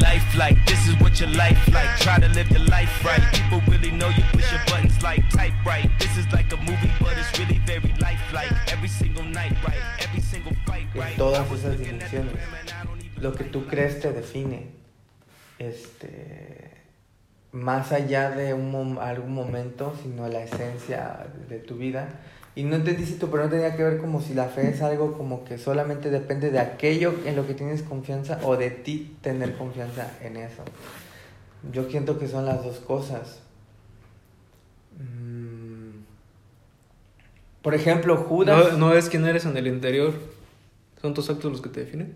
life like? This is what your life like. Try to live your life right. People really know you push your buttons like type right. This is like a movie, but it's really very lifelike. Every single night, right? Every single fight, right? En todas esas dimensiones. Lo que tú crees te define. Este. Más allá de un, mom- algún momento, sino la esencia de tu vida. Y no entendí si pero no tenía que ver como si la fe es algo como que solamente depende de aquello en lo que tienes confianza o de ti tener confianza en eso. Yo siento que son las dos cosas. Mm. Por ejemplo, Judas. No, no es quién eres en el interior. ¿Son tus actos los que te definen?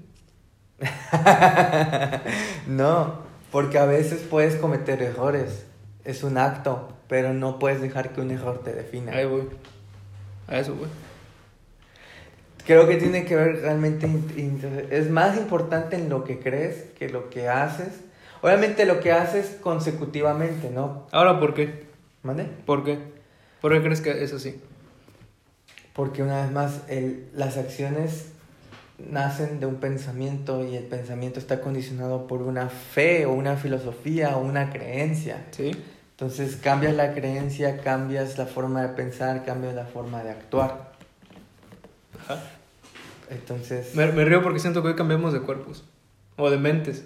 no, porque a veces puedes cometer errores. Es un acto, pero no puedes dejar que un error te defina. Ahí voy. A eso, güey. Creo que tiene que ver realmente, es más importante en lo que crees que lo que haces. Obviamente lo que haces consecutivamente, ¿no? Ahora, ¿por qué? ¿Mande? ¿Por qué? ¿Por qué crees que es así? Porque una vez más, el, las acciones nacen de un pensamiento y el pensamiento está condicionado por una fe o una filosofía o una creencia. ¿Sí? Entonces cambias la creencia, cambias la forma de pensar, cambias la forma de actuar. Ajá. Entonces, Me, me río porque siento que hoy cambiamos de cuerpos. O de mentes.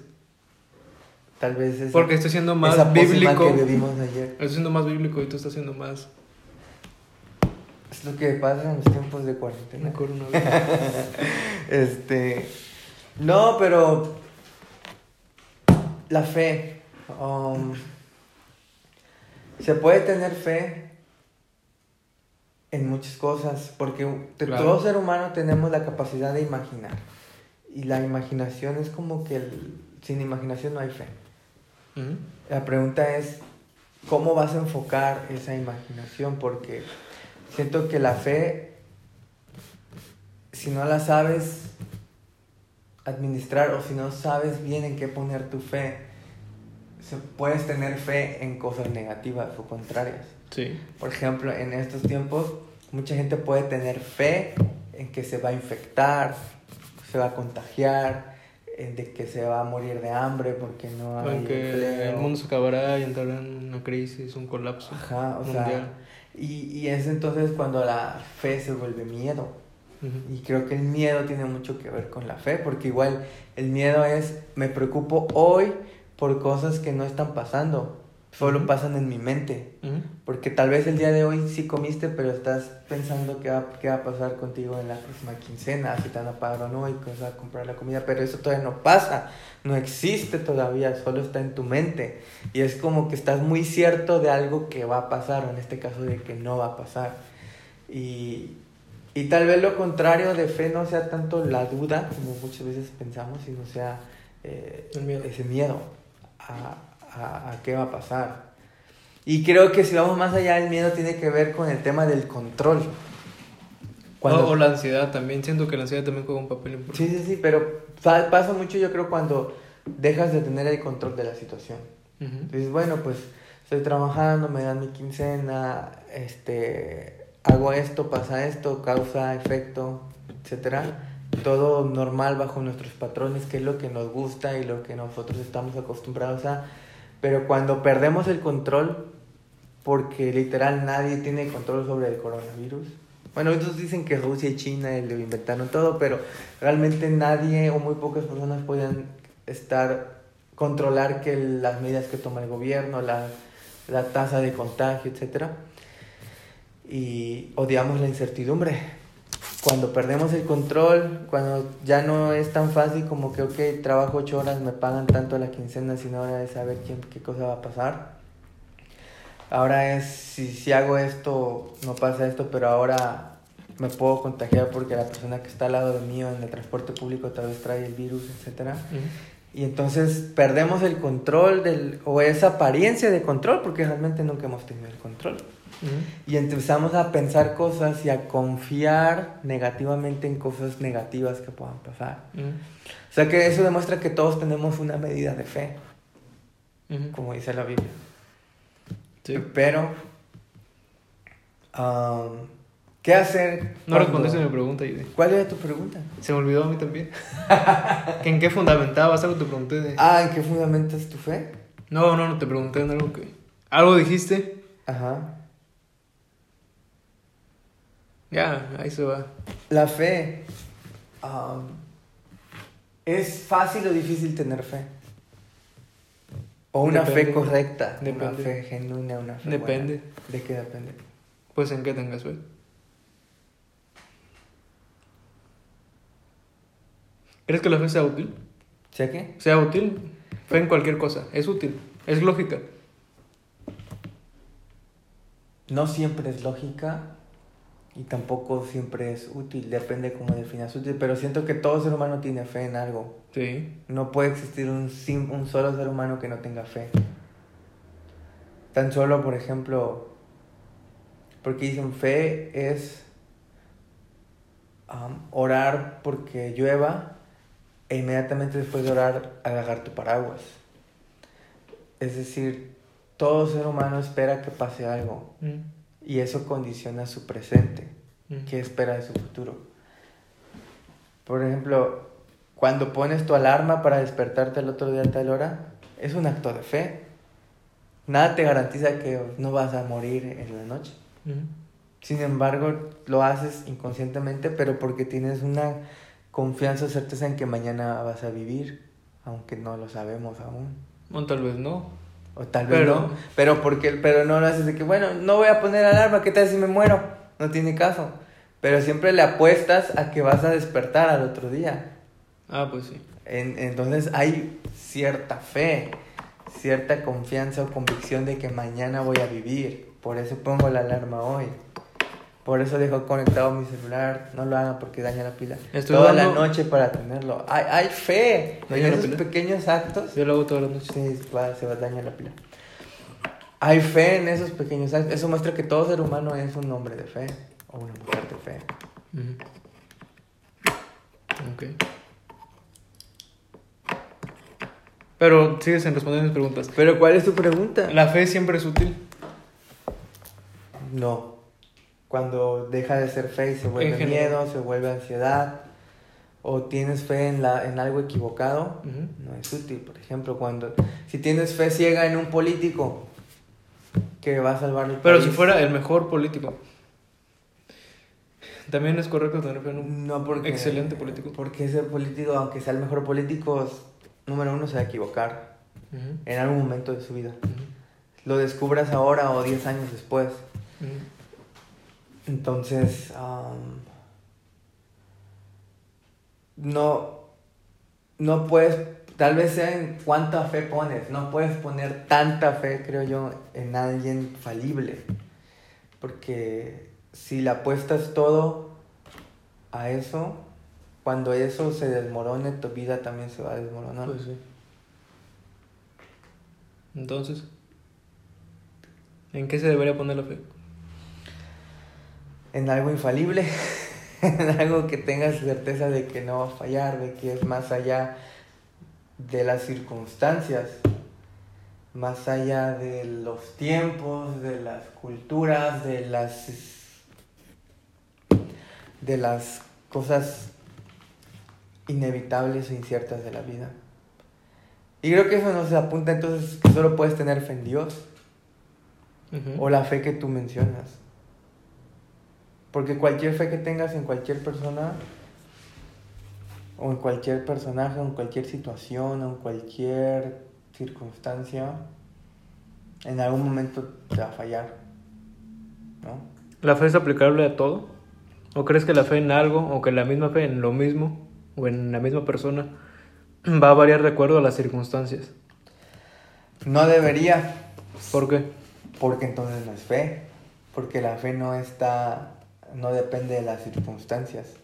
tal vez es Porque estoy siendo más esa bíblico. que vivimos ayer. Estoy siendo más bíblico y tú estás siendo más. Es lo que pasa en los tiempos de cuarentena. Este. No, pero. La fe. um, se puede tener fe en muchas cosas, porque Claro. todo ser humano tenemos la capacidad de imaginar. Y la imaginación es como que el- sin imaginación no hay fe. La pregunta es, ¿cómo vas a enfocar esa imaginación? Porque siento que la fe, si no la sabes administrar o si no sabes bien en qué poner tu fe, se- puedes tener fe en cosas negativas o contrarias. Sí. Por ejemplo, en estos tiempos, mucha gente puede tener fe en que se va a infectar, se va a contagiar, en de que se va a morir de hambre porque no hay empleo. el mundo se acabará y entrará en una crisis, un colapso. Ajá, o mundial. sea, y, y es entonces cuando la fe se vuelve miedo. Y creo que el miedo tiene mucho que ver con la fe, porque igual el miedo es, me preocupo hoy por cosas que no están pasando, solo pasan en mi mente. Porque tal vez el día de hoy sí comiste, pero estás pensando qué va, qué va a pasar contigo en la próxima quincena, si te van a pagar o no, y vas a comprar la comida, pero eso todavía no pasa, no existe todavía, solo está en tu mente. Y es como que estás muy cierto de algo que va a pasar, o en este caso de que no va a pasar. Y, y tal vez lo contrario de fe no sea tanto la duda, como muchas veces pensamos, sino sea eh, miedo. ese miedo a, a, a qué va a pasar. Y creo que si vamos más allá, el miedo tiene que ver con el tema del control. Cuando, O, o la ansiedad también. Siento que la ansiedad también juega un papel importante. Sí, sí, sí, pero pa- pasa mucho yo creo cuando dejas de tener el control de la situación. Ujú. Dices, bueno, pues estoy trabajando, me dan mi quincena, este, hago esto, pasa esto, causa, efecto, etcétera. Todo normal bajo nuestros patrones, que es lo que nos gusta y lo que nosotros estamos acostumbrados a. Pero cuando perdemos el control, porque literal nadie tiene control sobre el coronavirus. Bueno, ellos dicen que Rusia y China lo inventaron todo, pero realmente nadie o muy pocas personas pueden estar controlar que las medidas que toma el gobierno, la, la tasa de contagio, etcétera. Y odiamos la incertidumbre. Cuando perdemos el control, cuando ya no es tan fácil como que, ok, trabajo ocho horas, me pagan tanto la quincena, sino ahora es saber quién, qué cosa va a pasar. Ahora es, si, si hago esto, no pasa esto, pero ahora me puedo contagiar porque la persona que está al lado de mí en el transporte público tal vez trae el virus. Ujú. Y entonces perdemos el control del, o esa apariencia de control porque realmente nunca hemos tenido el control. Y empezamos a pensar cosas y a confiar negativamente en cosas negativas que puedan pasar. O sea que eso demuestra que todos tenemos una medida de fe, como dice la Biblia. Sí. Pero am, ¿Qué hacer? No cuando- respondiste a mi pregunta, Yudi. ¿Cuál era tu pregunta? Se me olvidó a mí también. ¿Que ¿En qué fundamentabas algo? Te pregunté de... Ah, ¿en qué fundamentas tu fe? No, no, no, te pregunté en algo que... Algo dijiste. Ajá. Ya, ahí se va. La fe. am, ¿Es fácil o difícil tener fe? O una fe Depende. correcta, una Depende. fe genuina, una fe Depende. buena. ¿De qué depende? Pues en qué tengas fe. ¿Crees que la fe sea útil? ¿Sé qué? Sea útil. Fe en cualquier cosa. Es útil. Es lógica. No siempre es lógica y tampoco siempre es útil, depende cómo definas útil, pero siento que todo ser humano tiene fe en algo. Sí. No puede existir un, un solo ser humano que no tenga fe. Tan solo, por ejemplo, porque dicen fe es orar porque llueva e inmediatamente después de orar agarrar tu paraguas. Es decir, todo ser humano espera que pase algo Mm, y eso condiciona su presente. mm. ¿Qué espera de su futuro? Por ejemplo, cuando pones tu alarma para despertarte el otro día a tal hora, es un acto de fe. Nada te garantiza que no vas a morir en la noche. Mm. Sin embargo, lo haces inconscientemente, pero porque tienes una confianza o certeza en que mañana vas a vivir, aunque no lo sabemos aún. O tal vez no. O tal vez Pero- no, pero porque pero no lo haces de que bueno, no voy a poner alarma, ¿qué tal si me muero? No tiene caso. Pero siempre le apuestas a que vas a despertar al otro día. Ah, pues sí. En- entonces hay cierta fe, cierta confianza o convicción de que mañana voy a vivir. Por eso pongo la alarma hoy. Por eso dejo conectado mi celular. No lo hagan porque daña la pila. Estoy Toda dando- la noche para tenerlo. Hay, hay fe en ¿Daña la esos pila? pequeños actos. Yo lo hago todas las noches. Sí, va- se va a dañar la pila. Hay fe en esos pequeños actos. Eso muestra que todo ser humano es un hombre de fe o una mujer de fe. Ok. Pero sigues en responder mis preguntas. Pero ¿cuál es tu pregunta? ¿La fe siempre es útil? No. Cuando deja de ser fe y se vuelve miedo, se vuelve ansiedad, o tienes fe en, la, en algo equivocado, Ujú. no es útil. Por ejemplo, cuando si tienes fe ciega en un político que va a salvar el Pero país, si fuera el mejor político. También es correcto tener fe en un... no porque excelente político. Porque ese político, aunque sea el mejor político, número uno se va a equivocar Ujú. en algún momento de su vida. Ujú. Lo descubras ahora o 10 años después. Entonces, no, no puedes, tal vez sea en cuánta fe pones, no puedes poner tanta fe, creo yo, en alguien falible. Porque si le apuestas todo a eso, cuando eso se desmorone, tu vida también se va a desmoronar. Pues sí. Entonces, ¿en qué se debería poner la fe? En algo infalible, en algo que tengas certeza de que no va a fallar, de que es más allá de las circunstancias, más allá de los tiempos, de las culturas, de las de las cosas inevitables e inciertas de la vida. Y creo que eso nos apunta entonces que solo puedes tener fe en Dios o la fe que tú mencionas. Porque cualquier fe que tengas en cualquier persona, o en cualquier personaje, o en cualquier situación, o en cualquier circunstancia, en algún momento te va a fallar. ¿No? ¿La fe es aplicable a todo? ¿O crees que la fe en algo, o que la misma fe en lo mismo, o en la misma persona, va a variar de acuerdo a las circunstancias? No debería, ¿Por qué? porque entonces no es fe. Porque la fe no está, no depende de las circunstancias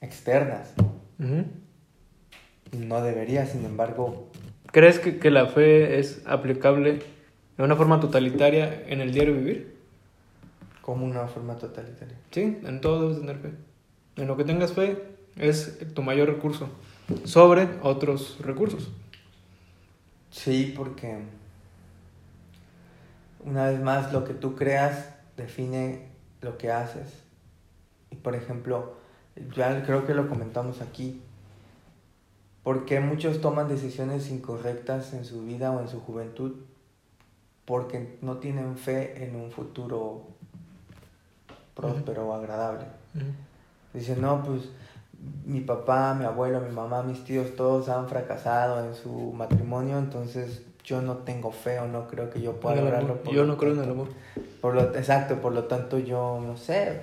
externas. No debería, sin embargo, ¿Crees que, que la fe es aplicable de una forma totalitaria en el diario vivir? como una forma totalitaria. Sí, en todo debes tener fe. En lo que tengas fe es tu mayor recurso sobre otros recursos. Sí, porque una vez más lo que tú creas define lo que haces. Y por ejemplo, ya creo que lo comentamos aquí, porque muchos toman decisiones incorrectas en su vida o en su juventud porque no tienen fe en un futuro próspero o agradable. Dicen, no, pues mi papá, mi abuelo, mi mamá, mis tíos, todos han fracasado en su matrimonio, entonces yo no tengo fe o no creo que yo pueda lograrlo. Yo no creo en el amor. Por lo, exacto, por lo tanto yo, no sé,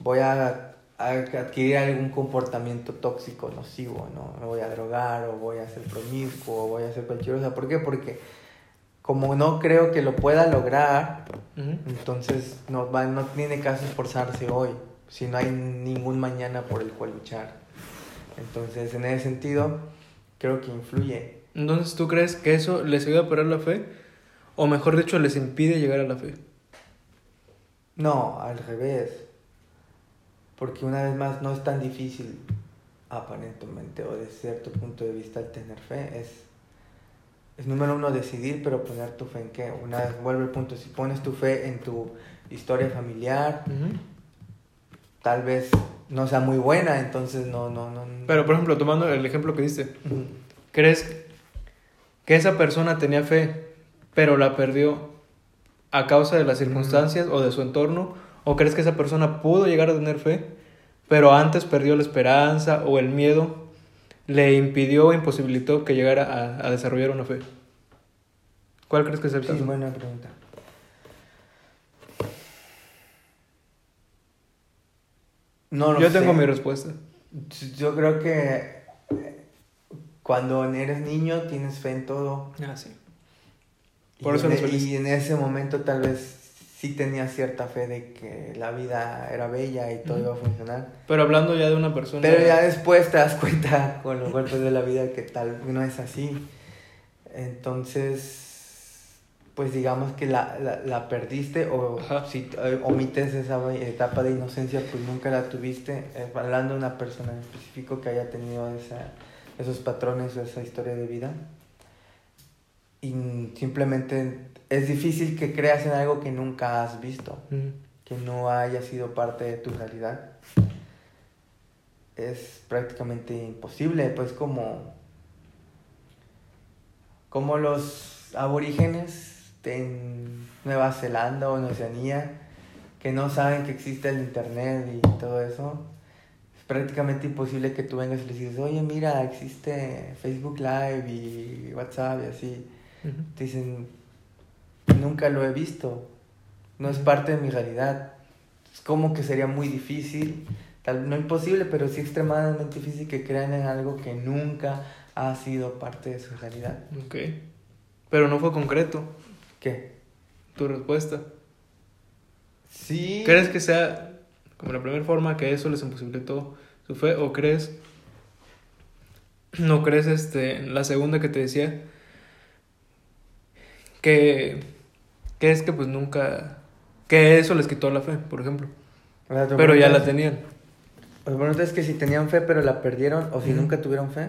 voy a, adquirir algún comportamiento tóxico, nocivo, ¿no? Me voy a drogar o voy a ser promiscuo o voy a ser cualquier cosa. ¿Por qué? Porque como no creo que lo pueda lograr, entonces no, va, no tiene caso esforzarse hoy, si no hay ningún mañana por el cual luchar. Entonces, en ese sentido, creo que influye. Entonces, ¿tú crees que eso les ayuda a perder la fe? O mejor dicho, les impide llegar a la fe. No, al revés. Porque una vez más no es tan difícil, aparentemente, o de cierto punto de vista, el tener fe. Es es número uno decidir, pero poner tu fe en qué. Una vez vuelve el punto, si pones tu fe en tu historia familiar, tal vez no sea muy buena, entonces no, no, no. Pero por ejemplo, tomando el ejemplo que diste, ¿crees que esa persona tenía fe, pero la perdió a causa de las circunstancias o de su entorno? ¿O crees que esa persona pudo llegar a tener fe, pero antes perdió la esperanza o el miedo le impidió o imposibilitó que llegara a, desarrollar una fe? ¿Cuál crees que es el caso? Sí, buena pregunta. No Yo tengo mi respuesta. Yo creo que eh, cuando eres niño tienes fe en todo. Ah, sí. Por eso e, y en ese momento tal vez sí tenía cierta fe de que la vida era bella y todo iba a funcionar. Pero hablando ya de una persona... Pero ya después te das cuenta con los golpes de la vida que tal no es así. Entonces, pues digamos que la, la, la perdiste o si eh, omites esa etapa de inocencia, pues nunca la tuviste. Eh, hablando de una persona en específico que haya tenido esa, esos patrones o esa historia de vida. Y simplemente es difícil que creas en algo que nunca has visto, que no haya sido parte de tu realidad. Es prácticamente imposible, pues como, como los aborígenes en Nueva Zelanda o en Oceanía, que no saben que existe el Internet y todo eso. Es prácticamente imposible que tú vengas y les digas, oye, mira, existe Facebook Live y WhatsApp y así. Dicen, nunca lo he visto, no es parte de mi realidad. Es como que sería muy difícil, tal, no imposible, pero sí extremadamente difícil que crean en algo que nunca ha sido parte de su realidad. Ok. Pero no fue concreto. ¿Qué? Tu respuesta. Sí. ¿Crees que sea como la primera forma que eso les imposibilitó su fe? ¿O crees, no crees este, la segunda que te decía, que que es que pues nunca, que eso les quitó la fe, por ejemplo. pero ya la tenían. Pues bueno, es que si tenían fe pero la perdieron o si nunca tuvieron fe.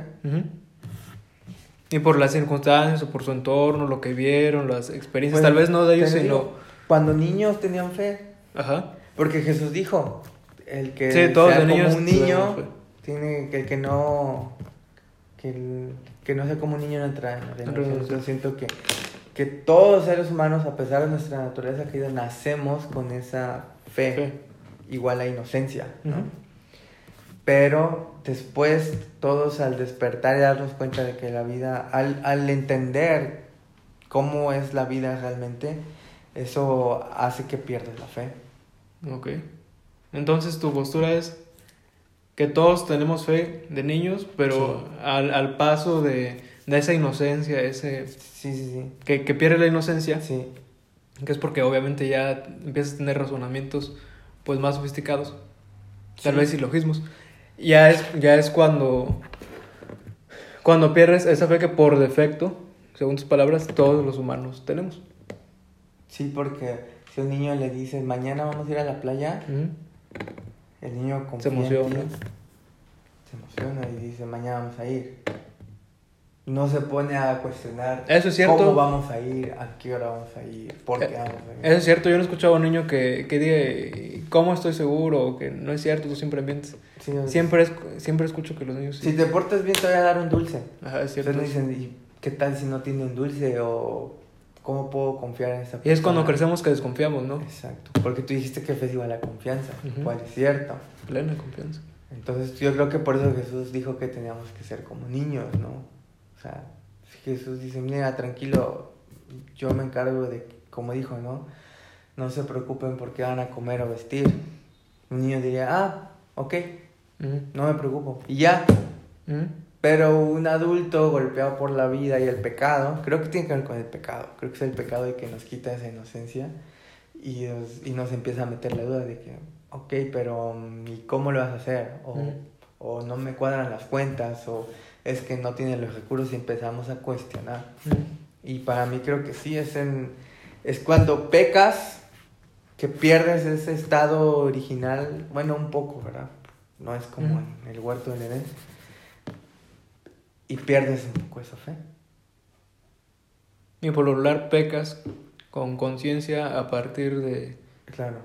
Y por las circunstancias o por su entorno, lo que vieron, las experiencias, tal vez no de ellos, sino... cuando niños tenían fe. Ajá. Porque Jesús dijo, el que sí, todos sea niños como un niño, tiene que el que no... Que, el, que no sea como un niño no entra en la Yo siento que que todos los seres humanos, a pesar de nuestra naturaleza querida, nacemos con esa fe, igual a inocencia, Pero después todos al despertar y darnos cuenta de que la vida, al, al entender cómo es la vida realmente, eso hace que pierdas la fe. Ok. Entonces tu postura es que todos tenemos fe de niños, pero al, al paso de de esa inocencia, ese... Sí, sí, sí. Que, que pierde la inocencia. Sí. Que es porque obviamente ya empiezas a tener razonamientos pues más sofisticados. Tal vez silogismos. Ya es, ya es cuando... Cuando pierdes esa fe que por defecto, según tus palabras, todos los humanos tenemos. Sí, porque si un niño le dice, mañana vamos a ir a la playa, el niño confía se emociona. se emociona y dice, mañana vamos a ir. No se pone a cuestionar Eso es cierto. cómo vamos a ir, a qué hora vamos a ir, por qué vamos a ir. Eso es cierto, yo no he escuchado a un niño que, que diga, ¿cómo estoy seguro? O que no es cierto, tú siempre mientes. Sí, no- Siempre, es, siempre escucho que los niños sí. Si te portas bien, te voy a dar un dulce. Ajá, es cierto. Entonces dicen, ¿y qué tal si no tiene un dulce? O ¿cómo puedo confiar en esa persona? Y es cuando crecemos que desconfiamos, ¿no? Exacto. Porque tú dijiste que fe es igual a confianza, cual es cierto. Plena confianza. Entonces yo creo que por eso Jesús dijo que teníamos que ser como niños, ¿no? O sea, si Jesús dice, mira, tranquilo, yo me encargo de, como dijo, ¿no? No se preocupen por qué van a comer o vestir. Un niño diría, ah, ok, no me preocupo. Y ya. Pero un adulto golpeado por la vida y el pecado, creo que tiene que ver con el pecado. Creo que es el pecado el que nos quita esa inocencia y nos, y nos empieza a meter la duda de que, ok, pero mm, ¿y cómo lo vas a hacer? O, o no me cuadran las cuentas, o es que no tienen los recursos y empezamos a cuestionar. Y para mí creo que sí, es, en, es cuando pecas que pierdes ese estado original, bueno, un poco, ¿verdad? No es como en el huerto del Edén. Y pierdes un poco esa fe. Y por lo regular pecas con conciencia a partir de... Claro.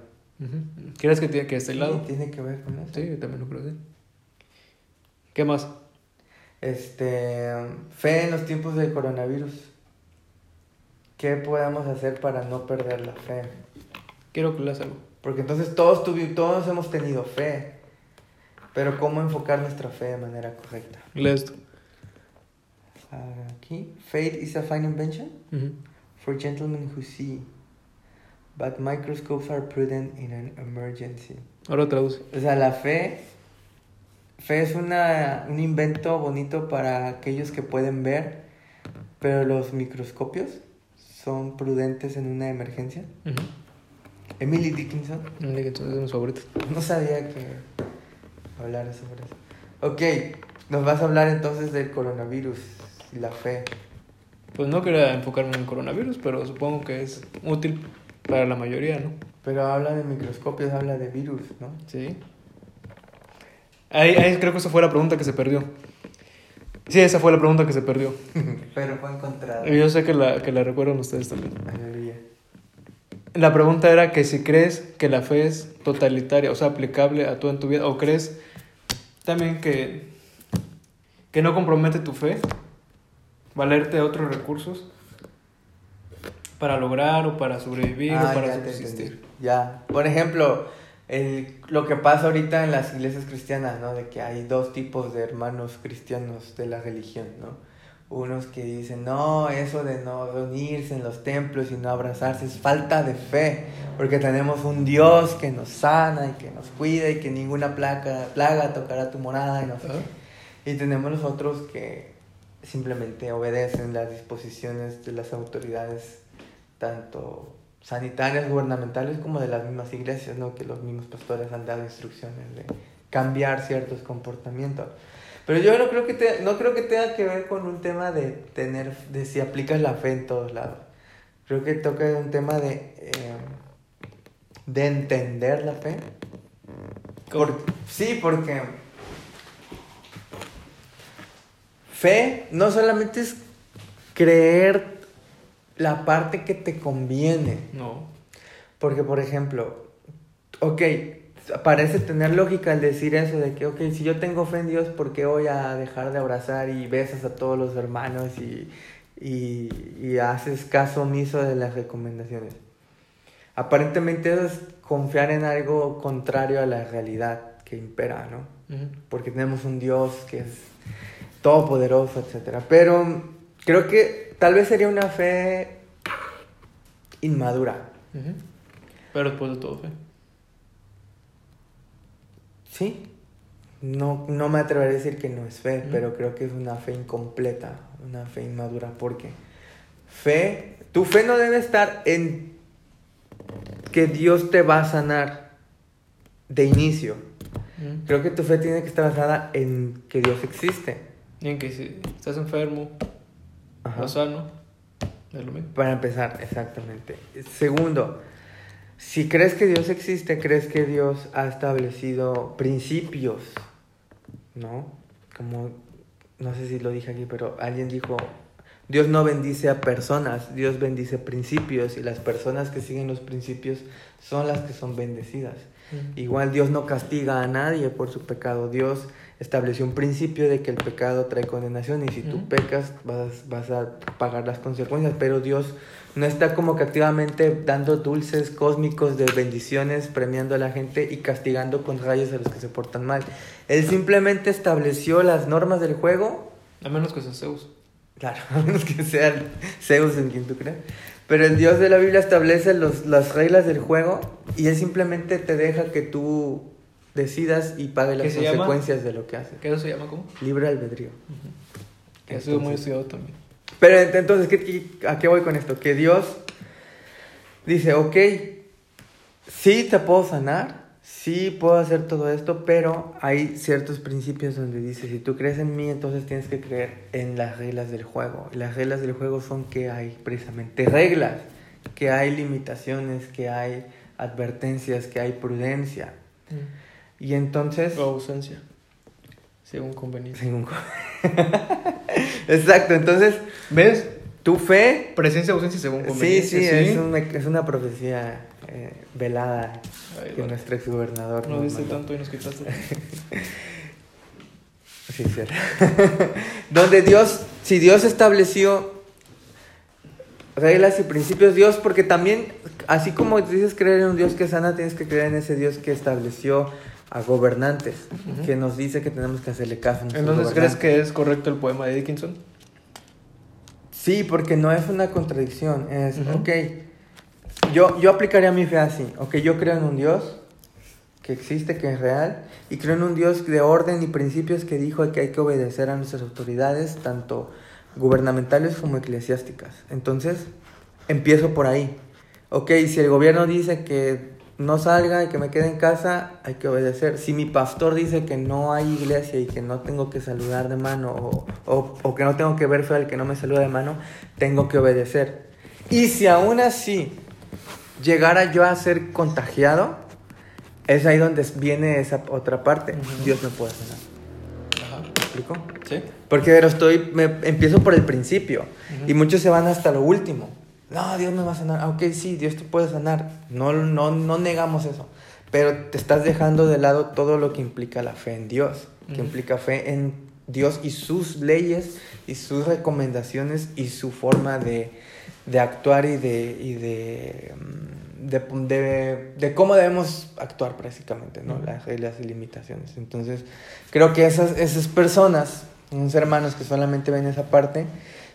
¿Crees que tiene que este Sí, lado? tiene que ver con eso. Sí, yo también lo creo. ¿Qué más? Este, fe en los tiempos del coronavirus. ¿Qué podemos hacer para no perder la fe? Quiero que leas algo. Porque entonces todos, tuvi- todos hemos tenido fe. Pero ¿cómo enfocar nuestra fe de manera correcta? Lee esto. Aquí, faith is a fine invention for gentlemen who see, but microscopes are prudent in an emergency. Ahora traduce. O sea, la fe, fe es una, un invento bonito para aquellos que pueden ver, pero los microscopios son prudentes en una emergencia. Emily Dickinson, es de mis favoritos. no sabía que hablara sobre eso. Ok, nos vas a hablar entonces del coronavirus y la fe. Pues no quería enfocarme en el coronavirus, pero supongo que es útil para la mayoría, ¿no? Pero habla de microscopios, habla de virus, ¿no? Sí. Ahí, ahí creo que esa fue la pregunta que se perdió. Sí, esa fue la pregunta que se perdió. Pero fue encontrado. Y yo sé que la, que la recuerdan ustedes también. Aleluya. La pregunta era que si crees que la fe es totalitaria, o sea, aplicable a todo en tu vida, o crees también que, que no compromete tu fe, valerte de otros recursos para lograr o para sobrevivir Ah, o para ya subsistir. Ya. Por ejemplo, el, lo que pasa ahorita en las iglesias cristianas, ¿no? De que hay dos tipos de hermanos cristianos de la religión, ¿no? Unos que dicen, no, eso de no reunirse en los templos y no abrazarse es falta de fe, porque tenemos un Dios que nos sana y que nos cuida y que ninguna plaga, plaga tocará tu morada y no sé qué. Y tenemos los otros que simplemente obedecen las disposiciones de las autoridades, tanto sanitarias, gubernamentales, como de las mismas iglesias, ¿no? Que los mismos pastores han dado instrucciones de cambiar ciertos comportamientos. Pero yo no creo que te- no creo que tenga que ver con un tema de tener, de si aplicas la fe en todos lados. Creo que toca un tema de, eh, de entender la fe. Por- sí, porque fe no solamente es creer la parte que te conviene. No. Porque, por ejemplo, ok, parece tener lógica el decir eso de que, ok, si yo tengo fe en Dios, ¿por qué voy a dejar de abrazar y besas a todos los hermanos y, y, y haces caso omiso de las recomendaciones? Aparentemente eso es confiar en algo contrario a la realidad que impera, ¿no? Porque tenemos un Dios que es todopoderoso, etc. Pero creo que tal vez sería una fe inmadura. Pero después de todo, fe. ¿sí? No, no me atreveré a decir que no es fe, pero creo que es una fe incompleta, una fe inmadura, porque fe, tu fe no debe estar en que Dios te va a sanar de inicio. Creo que tu fe tiene que estar basada en que Dios existe. Y en que si estás enfermo, Ajá. o sano, es lo mismo. Para empezar, exactamente. Segundo, si crees que Dios existe, crees que Dios ha establecido principios, ¿no? Como no sé si lo dije aquí, pero alguien dijo, Dios no bendice a personas, Dios bendice principios y las personas que siguen los principios son las que son bendecidas. Igual Dios no castiga a nadie por su pecado, Dios estableció un principio de que el pecado trae condenación y si tú Ujú. pecas vas, vas a pagar las consecuencias, pero Dios no está como que activamente dando dulces cósmicos de bendiciones, premiando a la gente y castigando con rayos a los que se portan mal. Él simplemente estableció las normas del juego, A menos que sea Zeus. Claro, a menos que sea Zeus en quien tú creas, pero el Dios de la Biblia establece los, las reglas del juego y él simplemente te deja que tú decidas y pague ¿Qué las llama? consecuencias de lo que haces. ¿Qué eso se llama cómo? Libre albedrío. Que sido muy estudiado también. Pero ent- entonces, ¿qué- qué- ¿a qué voy con esto? Que Dios dice, ok, sí te puedo sanar, sí puedo hacer todo esto, pero hay ciertos principios donde dice, si tú crees en mí, entonces tienes que creer en las reglas del juego. Las reglas del juego son que hay precisamente reglas, que hay limitaciones, que hay advertencias, que hay prudencia. Y entonces... O ausencia. Según conveniencia. Según- Exacto, entonces ¿Ves? tu fe Presencia, ausencia según Sí, conveniencia. sí, es una, es una profecía eh, velada Ay, que vale. nuestro exgobernador No mandó. tanto y nos quitaste. Sí, es cierto. Donde Dios, si Dios estableció reglas y principios, Dios, porque también, así como dices creer en un Dios que sana, tienes que creer en ese Dios que estableció a gobernantes, que nos dice que tenemos que hacerle caso a Entonces, ¿crees que es correcto el poema de Dickinson? Sí, porque no es una contradicción. Es, ok, yo, yo aplicaría mi fe así. Ok, yo creo en un Dios que existe, que es real, y creo en un Dios de orden y principios que dijo que hay que obedecer a nuestras autoridades, tanto gubernamentales como eclesiásticas. Entonces, empiezo por ahí. Ok, si el gobierno dice que no salga y que me quede en casa, hay que obedecer. Si mi pastor dice que no hay iglesia y que no tengo que saludar de mano o, o- que no tengo que ver feo al que no me saluda de mano, tengo que obedecer. Y si aún así llegara yo a ser contagiado, es ahí donde viene esa otra parte. Ujú. Dios me puede sanar. Ajá. ¿Me explico? ¿Sí? Porque pero estoy, me, empiezo por el principio Ujú. y muchos se van hasta lo último. No, Dios me va a sanar. Ah, Ok, sí, Dios te puede sanar. No, no, no negamos eso. Pero te estás dejando de lado todo lo que implica la fe en Dios, que Ujú. implica fe en Dios y sus leyes y sus recomendaciones y su forma de, de actuar y de, y de, mm, de, cómo debemos actuar prácticamente, ¿no? Las reglas y limitaciones. Entonces, creo que esas, esas personas, unos hermanos que solamente ven esa parte,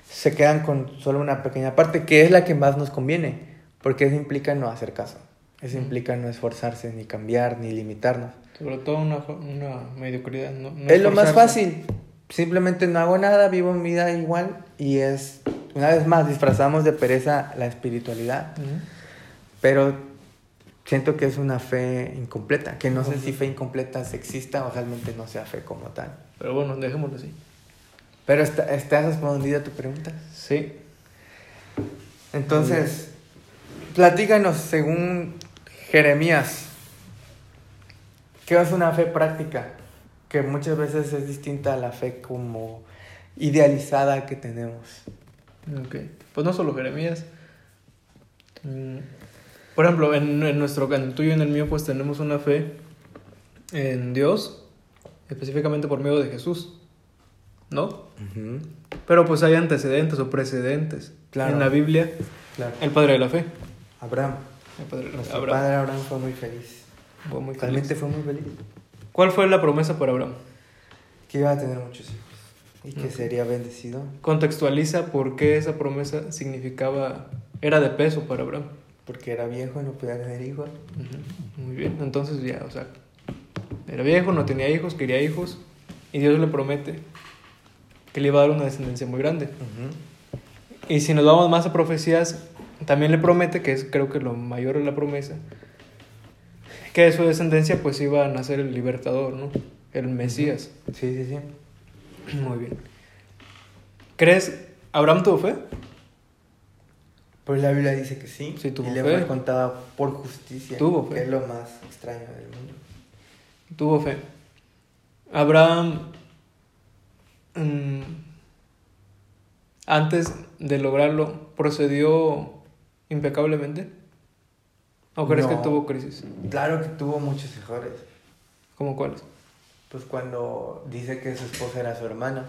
se quedan con solo una pequeña parte, que es la que más nos conviene, porque eso implica no hacer caso. Eso implica no esforzarse, ni cambiar, ni limitarnos. Sobre todo una, una mediocridad. No, no es lo más fácil. Simplemente no hago nada, vivo mi vida igual y es, una vez más, disfrazamos de pereza la espiritualidad, pero siento que es una fe incompleta, que no sé si fe incompleta se exista o realmente no sea fe como tal. Pero bueno, dejémoslo así. Pero está, ¿estás respondida a tu pregunta? Sí. Entonces, platícanos según Jeremías, ¿qué es una fe práctica? Que muchas veces es distinta a la fe como idealizada que tenemos. Ok. Pues no solo Jeremías. Mm, Por ejemplo, en, en nuestro, en el tuyo y en el mío, pues tenemos una fe en Dios, específicamente por medio de Jesús, ¿no? Pero pues hay antecedentes o precedentes. Claro. En la Biblia, Claro. el padre de la fe. Abraham. El padre Abraham. padre Abraham fue muy feliz. Fue muy feliz. Realmente fue muy feliz. ¿Cuál fue la promesa para Abraham? Que iba a tener muchos hijos y que sería bendecido Contextualiza por qué esa promesa significaba, era de peso para Abraham. porque era viejo y no podía tener hijos. Muy bien, entonces ya, o sea, era viejo, no tenía hijos, quería hijos, y Dios le promete que le iba a dar una descendencia muy grande. Y si nos vamos más a profecías, también le promete, que es creo que lo mayor de la promesa, que de su descendencia pues iba a nacer el libertador, ¿no? El Mesías. Sí, sí, sí. Muy bien. ¿Crees, Abraham tuvo fe? Pues la Biblia dice que sí. Sí, tuvo y le fue contada por justicia. Tuvo fe. Que es lo más extraño del mundo. Tuvo fe. Abraham mm, antes de lograrlo, procedió impecablemente? ¿O crees que No. tuvo crisis? Claro que tuvo muchos errores. ¿Cómo cuáles? Pues cuando dice que su esposa era su hermana.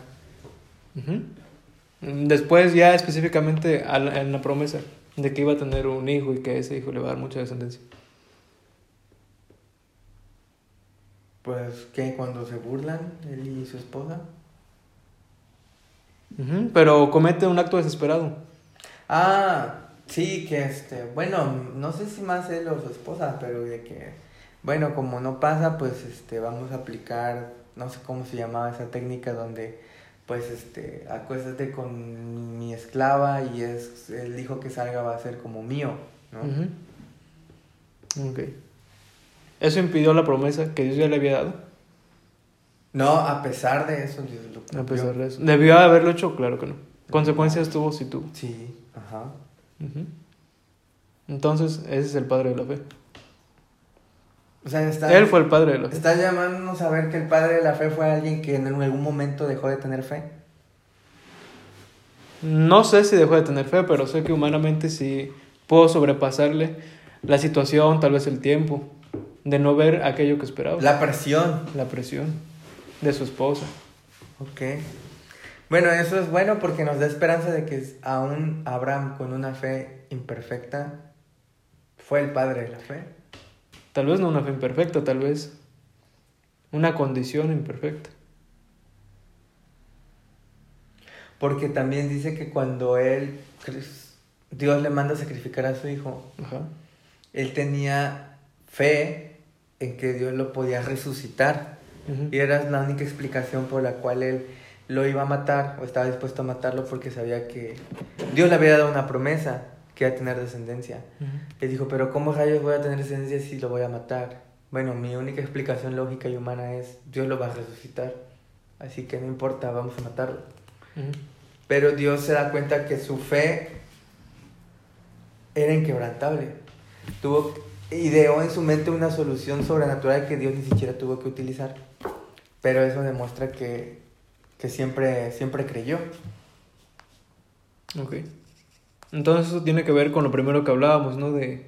Después ya específicamente la- en la promesa de que iba a tener un hijo y que ese hijo le va a dar mucha descendencia. Pues que cuando se burlan, él y su esposa. Pero comete un acto desesperado. Ah, sí, que este, bueno, no sé si más él o su esposa, pero de que, bueno, como no pasa, pues este, vamos a aplicar, no sé cómo se llamaba esa técnica donde, pues este, acuéstate con mi esclava y es el hijo que salga va a ser como mío, ¿no? Ujú. Ok. Eso impidió la promesa que Dios ya le había dado. No, a pesar de eso, Dios lo A cumplió. pesar de eso. ¿Debió haberlo hecho? Claro que no. Consecuencias tuvo si tuvo. Sí, ajá. Entonces, ese es el padre de la fe. O sea, está, Él fue el padre de la fe. está llamándonos a ver que el padre de la fe fue alguien que en algún momento dejó de tener fe. No sé si dejó de tener fe, pero sé que humanamente sí pudo sobrepasarle la situación, tal vez el tiempo, de no ver aquello que esperaba. La presión. La presión de su esposa. Ok. Bueno, eso es bueno porque nos da esperanza de que aún Abraham con una fe imperfecta fue el padre de la fe. Tal vez no una fe imperfecta, tal vez una condición imperfecta. Porque también dice que cuando él, Dios le manda a sacrificar a su hijo, Ajá. él tenía fe en que Dios lo podía resucitar. Y era la única explicación por la cual él lo iba a matar o estaba dispuesto a matarlo porque sabía que Dios le había dado una promesa que iba a tener descendencia. Ujú. Él dijo, pero ¿cómo rayos voy a tener descendencia si lo voy a matar? Bueno, mi única explicación lógica y humana es, Dios lo va a resucitar. Así que no importa, vamos a matarlo. Pero Dios se da cuenta que su fe era inquebrantable. Tuvo, ideó en su mente una solución sobrenatural que Dios ni siquiera tuvo que utilizar. Pero eso demuestra que, que siempre, siempre creyó. Ok. Entonces eso tiene que ver con lo primero que hablábamos, ¿no? De,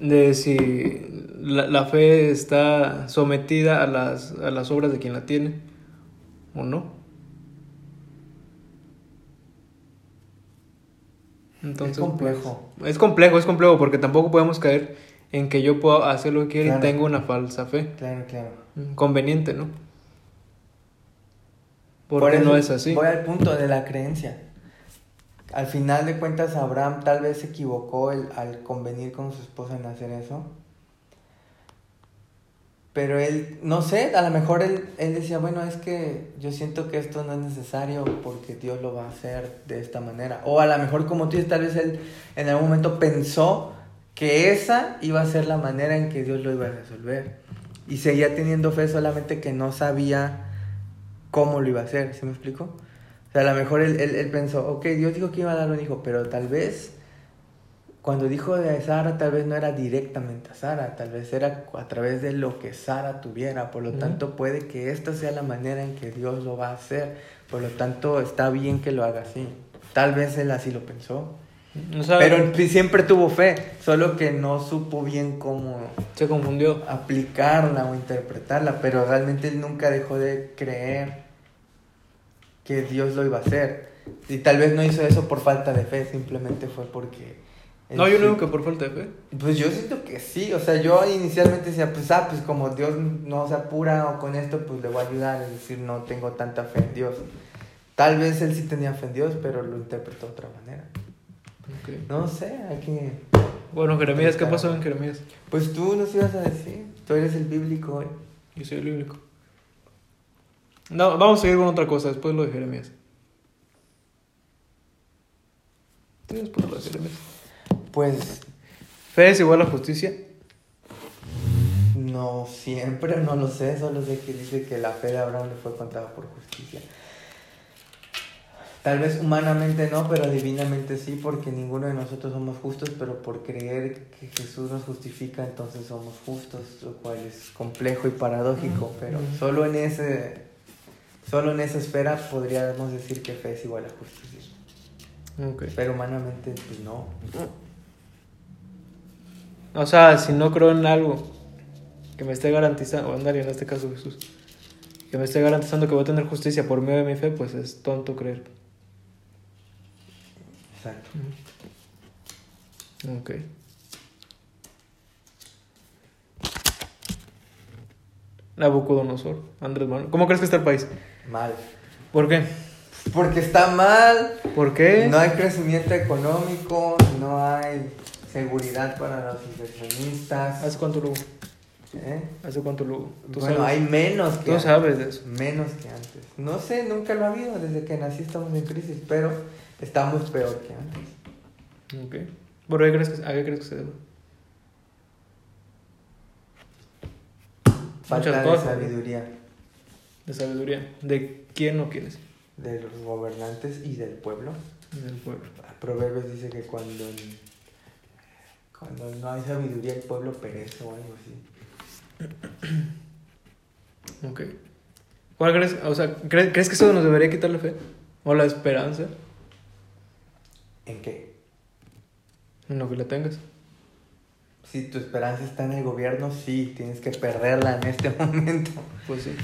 de si la, la fe está sometida a las, a las obras de quien la tiene o no. Entonces, es complejo. pues, es complejo, es complejo porque tampoco podemos caer en que yo puedo hacer lo que quiero Claro. y tengo una falsa fe. Claro, claro. Conveniente, ¿no? Por Porque eso no es así. Voy al punto de la creencia. Al final de cuentas, Abraham tal vez se equivocó el- al convenir con su esposa en hacer eso. Pero él, no sé, a lo mejor él, él decía, bueno, es que yo siento que esto no es necesario porque Dios lo va a hacer de esta manera. O a lo mejor, como tú dices, tal vez él en algún momento pensó que esa iba a ser la manera en que Dios lo iba a resolver. Y seguía teniendo fe solamente que no sabía cómo lo iba a hacer, ¿se me explico? O sea, a lo mejor él, él, él pensó, ok, Dios dijo que iba a dar un hijo, pero tal vez cuando dijo de Sara, tal vez no era directamente a Sara, tal vez era a través de lo que Sara tuviera, por lo tanto puede que esta sea la manera en que Dios lo va a hacer, por lo tanto está bien que lo haga así. Tal vez él así lo pensó, O sea, pero siempre tuvo fe, solo que no supo bien cómo se confundió. aplicarla o interpretarla, pero realmente él nunca dejó de creer que Dios lo iba a hacer. Y tal vez no hizo eso por falta de fe, simplemente fue porque... No, yo no digo que por falta de fe. Pues yo siento que sí, o sea, yo inicialmente decía, pues ah, pues como Dios no se apura o con esto, pues le voy a ayudar, es decir, no tengo tanta fe en Dios. Tal vez él sí tenía fe en Dios, pero lo interpretó de otra manera. No sé, hay que... Bueno, Jeremías, ¿qué pasó en Jeremías? Pues tú nos ibas a decir, tú eres el bíblico, ¿eh? Yo soy el bíblico. No, vamos a seguir con otra cosa, después lo de Jeremías. Después lo de Jeremías. Pues Fe es igual a justicia. No siempre, no lo sé, solo sé que dice que la fe de Abraham le fue contada por justicia. Tal vez humanamente no, pero divinamente sí, porque ninguno de nosotros somos justos, pero por creer que Jesús nos justifica, entonces somos justos, lo cual es complejo y paradójico, pero solo en ese, solo en esa esfera podríamos decir que fe es igual a justicia. Pero humanamente, pues no. O sea, si no creo en algo que me esté garantizando, o ándale, en este caso Jesús, que me esté garantizando que voy a tener justicia por medio de mi fe, pues es tonto creer. Exacto. Ok. Nabucodonosor, Andrés Manuel. ¿Cómo crees que está el país? Mal. ¿Por qué? Porque está mal, ¿Por qué? no hay crecimiento económico, no hay seguridad para los inversionistas. ¿Hace cuánto lo hubo? ¿eh? ¿Hace cuánto? ¿Tú Bueno, sabes? hay menos que Tú antes. sabes de eso. Menos que antes. No sé, nunca lo ha habido. Desde que nací estamos en crisis, pero estamos peor que antes. Ok. ¿Por qué crees que, a qué crees que se debe? Falta Muchas de cosas. sabiduría De sabiduría. ¿De quién o quiénes? de los gobernantes y del pueblo. Del pueblo. Proverbios dice que cuando, cuando no hay sabiduría el pueblo perece o algo así. Ok. ¿Cuál crees? O sea, ¿crees, ¿crees que eso nos debería quitar la fe? ¿O la esperanza? ¿En qué? En lo que la tengas. Si tu esperanza está en el gobierno, sí, tienes que perderla en este momento. Pues sí.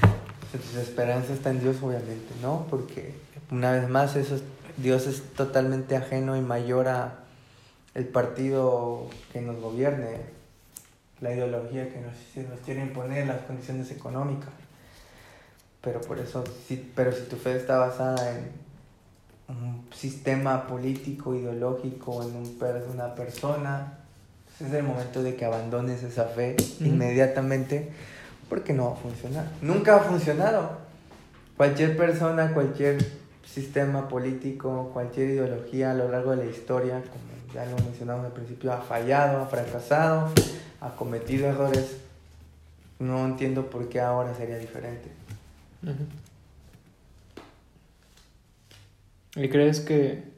Si tu esperanza está en Dios, obviamente, ¿no? Porque una vez más, eso es- Dios es totalmente ajeno y mayor a el partido que nos gobierne, la ideología que nos, se nos quiere imponer, las condiciones económicas. Pero por eso, sí, pero si tu fe está basada en un sistema político, ideológico, en un per- una persona, es el momento de que abandones esa fe inmediatamente porque no va a funcionar. Nunca ha funcionado. Cualquier persona, cualquier sistema político, cualquier ideología a lo largo de la historia, como ya lo mencionamos al principio, ha fallado, ha fracasado, ha cometido errores. No entiendo por qué ahora sería diferente. ¿Y crees que...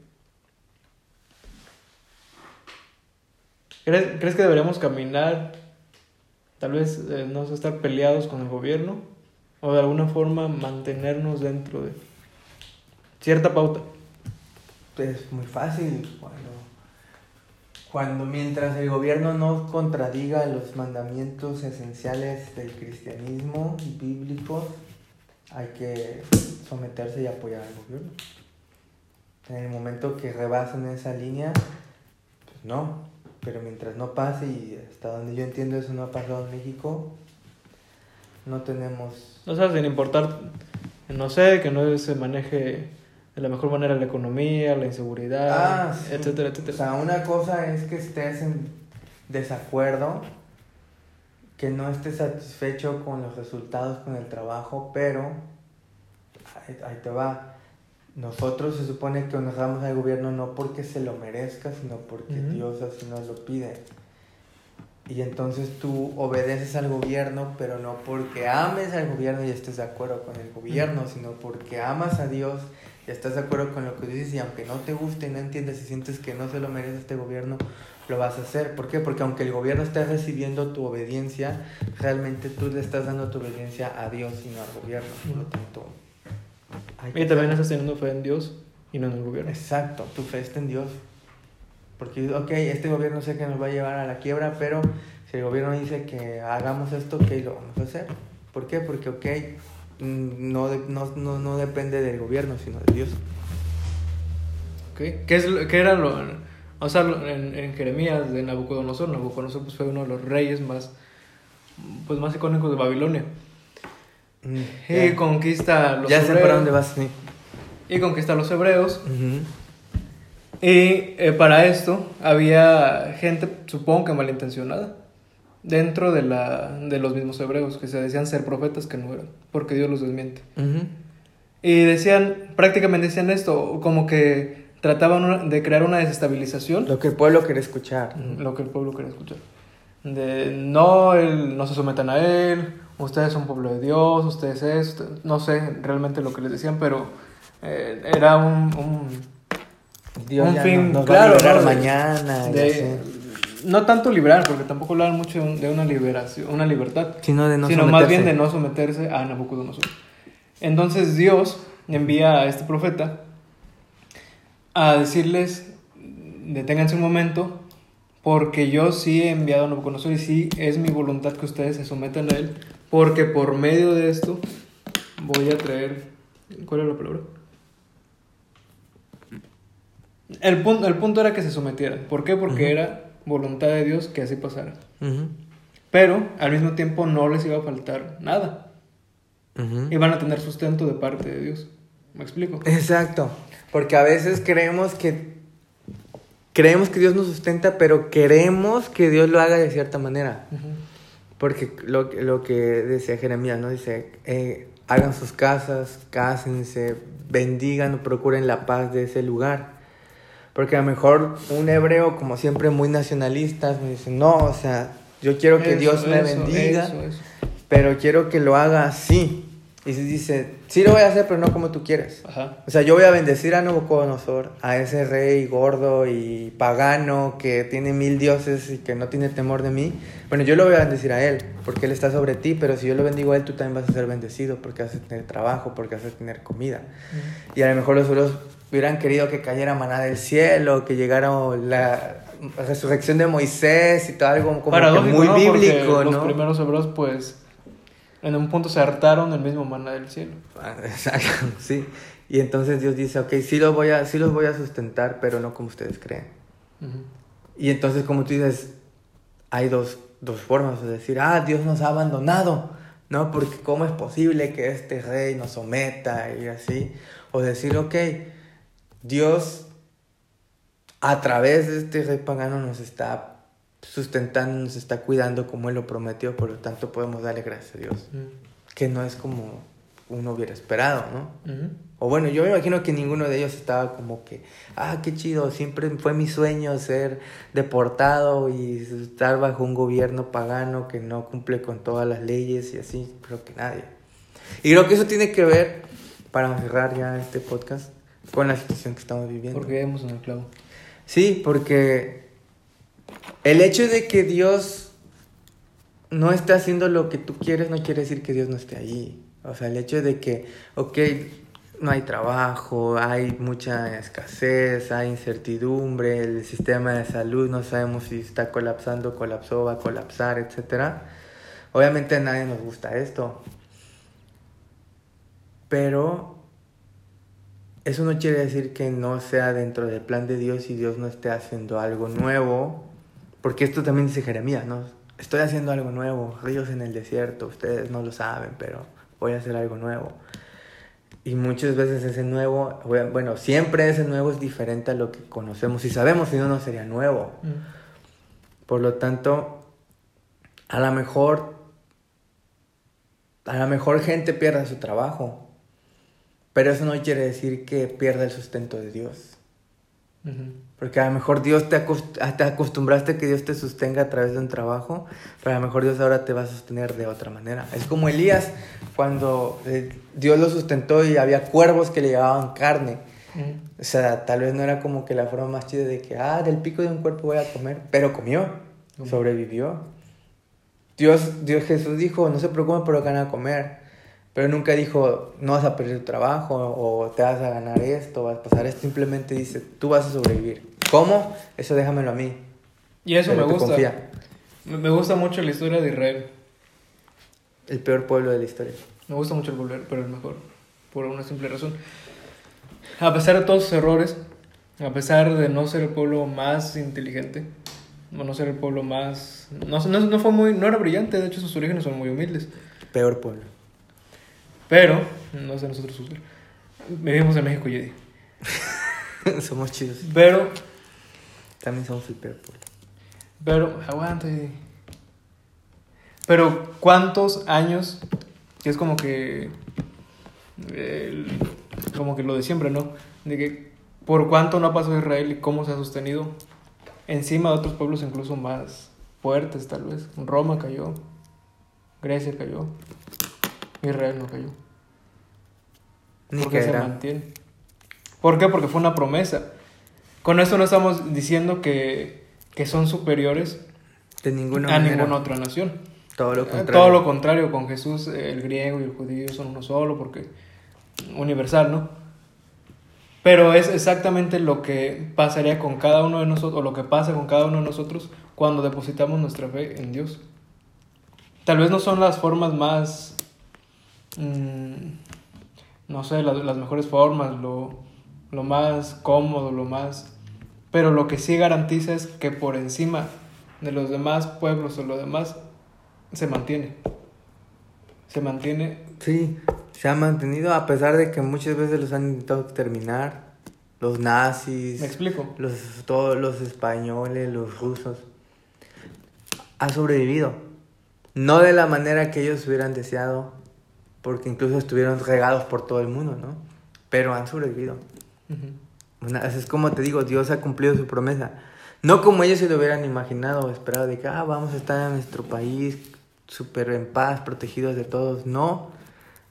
¿Crees, ¿Crees que deberíamos caminar, tal vez eh, no estar peleados con el gobierno? ¿O de alguna forma mantenernos dentro de cierta pauta? Es muy fácil cuando, cuando mientras el gobierno no contradiga los mandamientos esenciales del cristianismo y bíblicos, hay que someterse y apoyar al gobierno. En el momento que rebasen esa línea, pues no. Pero mientras no pase, y hasta donde yo entiendo eso no ha pasado en México, no tenemos... O sea, sin importar, no sé, que no se maneje de la mejor manera la economía, la inseguridad, Ah, sí. etcétera, O etcétera. sea, una cosa es que estés en desacuerdo, que no estés satisfecho con los resultados, con el trabajo, pero ahí, ahí te va. Nosotros se supone que honramos al gobierno no porque se lo merezca, sino porque. Dios así nos lo pide. Y entonces tú obedeces al gobierno, pero no porque ames al gobierno y estés de acuerdo con el gobierno, sino porque amas a Dios y estás de acuerdo con lo que dices y aunque no te guste, no entiendes y sientes que no se lo merece este gobierno, lo vas a hacer. ¿Por qué? Porque aunque el gobierno esté recibiendo tu obediencia, realmente tú le estás dando tu obediencia a Dios y no al gobierno. Por lo tanto, hay Y también estás teniendo fe en Dios y no en el gobierno. Exacto, tu fe está en Dios. Porque, ok, este gobierno sé que nos va a llevar a la quiebra, pero si el gobierno dice que hagamos esto, ok, lo vamos a hacer. ¿Por qué? Porque, ok, mm, no, no, no, no depende del gobierno, sino de Dios. ¿ok? ¿Qué, es, qué era lo.? O sea, en, en Jeremías de Nabucodonosor, Nabucodonosor pues, fue uno de los reyes más, pues, más icónicos de Babilonia. Y Ya, conquista a los ya sé hebreos. para dónde vas. sí. Y conquista a los hebreos. Y eh, para esto había gente, supongo que malintencionada, dentro de, la, de los mismos hebreos, que se decían ser profetas que no eran, porque Dios los desmiente. Y decían, prácticamente decían esto, como que trataban de crear una desestabilización, Lo que el pueblo quiere escuchar. lo que el pueblo quería escuchar. De no, él, no se sometan a él, ustedes son pueblo de Dios, ustedes es, no sé realmente lo que les decían, pero eh, era un, un Dios Un fin, nos claro, va mañana. de- no tanto liberar, porque tampoco hablaban mucho de un- de una liberación, una libertad, Sino de no sino más bien de no someterse a Nabucodonosor. Entonces Dios envía a este profeta a decirles, deténganse un momento, porque yo sí he enviado a Nabucodonosor y sí es mi voluntad que ustedes se sometan a él, porque por medio de esto voy a traer... ¿Cuál es la palabra? El punto, el punto era que se sometieran. ¿Por qué? Porque era voluntad de Dios que así pasara. Pero al mismo tiempo no les iba a faltar nada. ujú. Iban a tener sustento de parte de Dios. ¿Me explico? Exacto. Porque a veces creemos que creemos que Dios nos sustenta, pero queremos que Dios lo haga de cierta manera. Porque lo, que- lo que decía Jeremías, ¿no? Dice, eh, hagan sus casas, cásense, bendigan o procuren la paz de ese lugar. Porque a lo mejor un hebreo, como siempre, muy nacionalista, me dice, no, o sea, yo quiero que Eso, Dios me eso, bendiga, eso. pero quiero que lo haga así. Y se dice, sí lo voy a hacer, pero no como tú quieres. Ajá. O sea, yo voy a bendecir a Nabucodonosor, a ese rey gordo y pagano que tiene mil dioses y que no tiene temor de mí. Bueno, yo lo voy a bendecir a él, porque él está sobre ti, pero si yo lo bendigo a él, tú también vas a ser bendecido, porque vas a tener trabajo, porque vas a tener comida. Y a lo mejor los otros hubieran querido que cayera maná del cielo, que llegara la resurrección de Moisés y todo algo como que muy ¿no? Porque bíblico, Los ¿no? primeros hebreos, pues, en un punto se hartaron del mismo maná del cielo. Ah, Exacto, sí. Y entonces Dios dice, ok, sí los voy a, sí los voy a sustentar, pero no como ustedes creen. Y entonces, como tú dices, hay dos, dos formas de decir, ah, Dios nos ha abandonado, ¿no? Porque ¿cómo es posible que este rey nos someta y así? O decir, ok, Dios a través de este rey pagano nos está sustentando, nos está cuidando como Él lo prometió, por lo tanto podemos darle gracias a Dios. Que no es como uno hubiera esperado, ¿no? O bueno, yo me imagino que ninguno de ellos estaba como que, ah, qué chido, siempre fue mi sueño ser deportado y estar bajo un gobierno pagano que no cumple con todas las leyes y así, creo que nadie. Y creo que eso tiene que ver, para cerrar ya este podcast, con la situación que estamos viviendo. Porque vemos en el clavo. Sí, porque el hecho de que Dios no esté haciendo lo que tú quieres no quiere decir que Dios no esté allí. O sea, el hecho de que, ok, no hay trabajo, hay mucha escasez, hay incertidumbre, el sistema de salud no sabemos si está colapsando, colapsó, va a colapsar, etc. Obviamente a nadie nos gusta esto. Pero eso no quiere decir que no sea dentro del plan de Dios y Dios no esté haciendo algo nuevo. Porque esto también dice Jeremías, ¿no? Estoy haciendo algo nuevo, ríos en el desierto, ustedes no lo saben, pero voy a hacer algo nuevo. Y muchas veces ese nuevo, bueno, siempre ese nuevo es diferente a lo que conocemos y sabemos, si no, no sería nuevo. Ujú. Por lo tanto, a lo mejor, a lo mejor gente pierda su trabajo, pero eso no quiere decir que pierda el sustento de Dios. Porque a lo mejor Dios te, acost- te acostumbraste a que Dios te sostenga a través de un trabajo, pero a lo mejor Dios ahora te va a sostener de otra manera. Es como Elías, cuando eh, Dios lo sustentó y había cuervos que le llevaban carne. O sea, tal vez no era como que la forma más chida de que, ah, del pico de un cuerpo voy a comer, pero comió, Comió. sobrevivió. Dios, Dios Jesús dijo, no se preocupen por lo que van a comer, pero nunca dijo, no vas a perder tu trabajo o te vas a ganar esto, vas a pasar esto, simplemente dice, tú vas a sobrevivir. ¿Cómo? Eso déjamelo a mí. Y eso Pero me gusta. confía. Me gusta mucho la historia de Israel. El peor pueblo de la historia. Me gusta mucho el volver, pero el mejor. Por una simple razón. A pesar de todos sus errores, a pesar de no ser el pueblo más inteligente, o no ser el pueblo más... No, no, no fue muy, no era brillante, de hecho sus orígenes son muy humildes. Peor pueblo. Pero, no sé nosotros. Vivimos en México, Jedi. somos chidos. Pero, También somos pueblo. pero, aguanta. Pero, ¿cuántos años? Que es como que... el- como que lo de siempre, ¿no? De que por cuánto no ha pasado Israel y cómo se ha sostenido encima de otros pueblos incluso más fuertes, tal vez. Roma cayó, Grecia cayó, Israel no cayó. Ni Porque se mantiene. ¿Por qué? Porque fue una promesa. Con esto no estamos diciendo que, que son superiores De ninguna a manera. ninguna otra nación. Todo lo Eh, contrario. Todo lo contrario, con Jesús el griego y el judío son uno solo, porque universal, ¿no? Pero es exactamente lo que pasaría con cada uno de nosotros, o lo que pasa con cada uno de nosotros cuando depositamos nuestra fe en Dios. Tal vez no son las formas más, mm, no sé, las, las mejores formas, lo, lo más cómodo, lo más... Pero lo que sí garantiza es que por encima de los demás pueblos o lo demás se mantiene. Se mantiene. Sí, se ha mantenido a pesar de que muchas veces los han intentado exterminar. Los nazis, ¿Me explico? los, todos los españoles, los rusos. Ha sobrevivido. No de la manera que ellos hubieran deseado, porque incluso estuvieron regados por todo el mundo, ¿no? Pero han sobrevivido. Una- es como te digo, Dios ha cumplido su promesa. No como ellos se lo hubieran imaginado o esperado de que ah, vamos a estar en nuestro país súper en paz, protegidos de todos. No,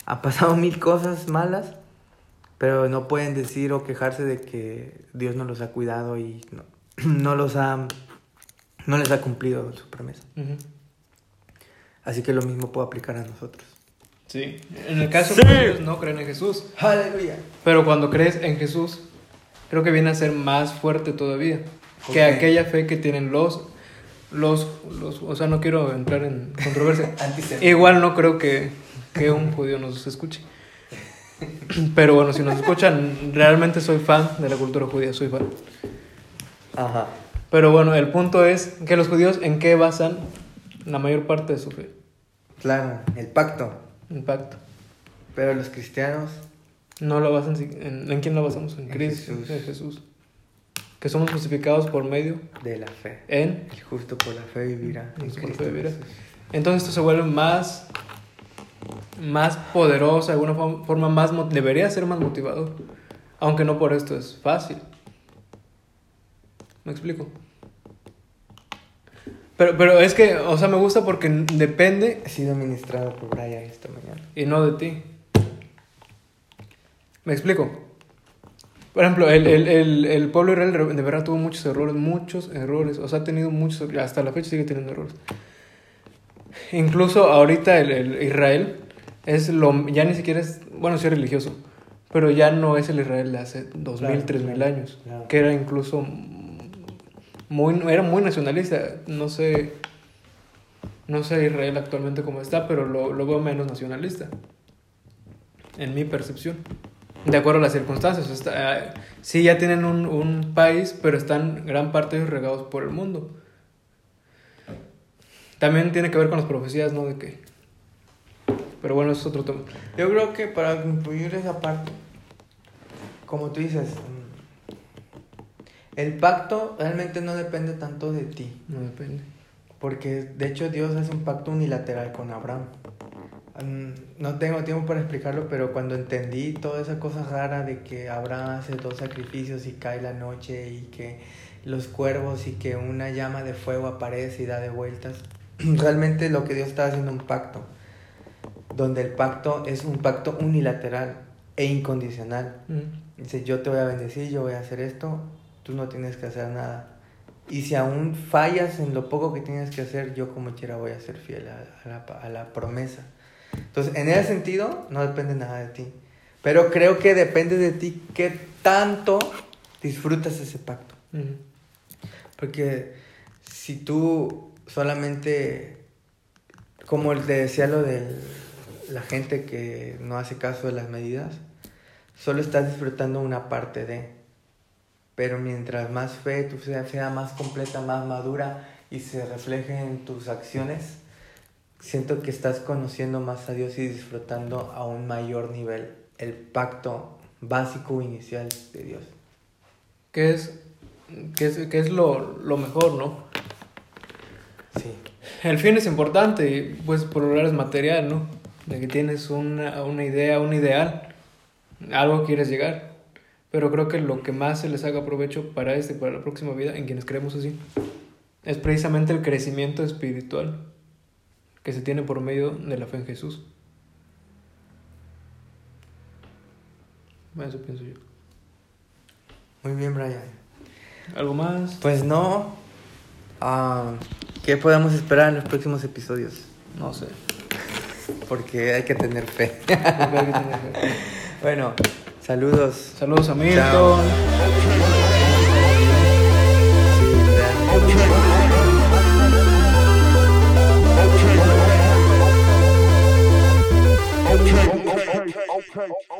ha pasado mil cosas malas, pero no pueden decir o quejarse de que Dios no los ha cuidado y no, no los ha, no les ha cumplido su promesa. Así que lo mismo puede aplicar a nosotros. Sí. En el caso Sí. de ellos no creen en Jesús. Aleluya. Pero cuando crees en Jesús, creo que viene a ser más fuerte todavía. ¿Por Que aquella fe que tienen los, los, los. O sea, no quiero entrar en controversia. Igual no creo que, que un judío nos escuche. Pero bueno, si nos escuchan, realmente soy fan de la cultura judía, soy fan. Ajá. Pero bueno, el punto es que los judíos en qué basan la mayor parte de su fe. Claro, el pacto. En pacto. Pero los cristianos, No lo basan en, ¿en quién lo basamos? En En Cristo, Jesús. en Jesús. Que somos justificados por medio de la fe. en El justo por la fe vivirá. en por Cristo fe vivirá. Entonces esto se vuelve más, más poderoso, de alguna fo- forma más, debería ser más motivador. Aunque no por esto es fácil. ¿Me explico? Pero, pero es que, o sea, me gusta porque depende He sido ministrado por Brian esta mañana. y no de ti. ¿Me explico? Por ejemplo, el, el, el, el pueblo de Israel de verdad tuvo muchos errores, muchos errores. O sea, ha tenido muchos, hasta la fecha sigue teniendo errores. Incluso ahorita el, el Israel es lo, ya ni siquiera es, bueno, sí es religioso, pero ya no es el Israel de hace 2000, Claro, 3000 claro, años, claro. que era incluso muy, era muy nacionalista. No sé, no sé Israel actualmente cómo está, pero lo, veo menos nacionalista, en mi percepción. De acuerdo a las circunstancias. Está, eh, sí, ya tienen un, un país, pero están gran parte regados por el mundo. También tiene que ver con las profecías, ¿no? De que... Pero bueno, eso es otro tema. Yo creo que para concluir esa parte, como tú dices, el pacto realmente no depende tanto de ti. No depende. Porque de hecho Dios hace un pacto unilateral con Abraham. Mm, No tengo tiempo para explicarlo, pero cuando entendí toda esa cosa rara de que Abraham hace dos sacrificios y cae la noche y que los cuervos y que una llama de fuego aparece y da de vueltas, realmente lo que Dios está haciendo un pacto, donde el pacto es un pacto unilateral e incondicional. Mm. Dice, yo te voy a bendecir, yo voy a hacer esto, tú no tienes que hacer nada. Y si aún fallas en lo poco que tienes que hacer, yo como quiera voy a ser fiel a, a la, a la promesa. Entonces, en ese sentido, no depende nada de ti. Pero creo que depende de ti qué tanto disfrutas ese pacto. Porque si tú solamente, como te decía lo de la gente que no hace caso de las medidas, solo estás disfrutando una parte de. Pero mientras más fe tu sea, sea más completa, más madura y se refleje en tus acciones, siento que estás conociendo más a Dios y disfrutando a un mayor nivel el pacto básico inicial de Dios. Que es, que es, que es lo, lo mejor, ¿no? Sí. El fin es importante pues por lograr es material, ¿no? De que tienes una, una idea, un ideal, algo quieres llegar. Pero creo que lo que más se les haga provecho para este y para la próxima vida, en quienes creemos así, es precisamente el crecimiento espiritual que se tiene por medio de la fe en Jesús. Eso pienso yo. Muy bien, Brian. ¿Algo más? Pues no. Ah, ¿Qué podemos esperar en los próximos episodios? No sé. Porque hay que tener fe. bueno, saludos. Saludos a. Milton. Sí, vean. okay, okay, okay, okay, okay.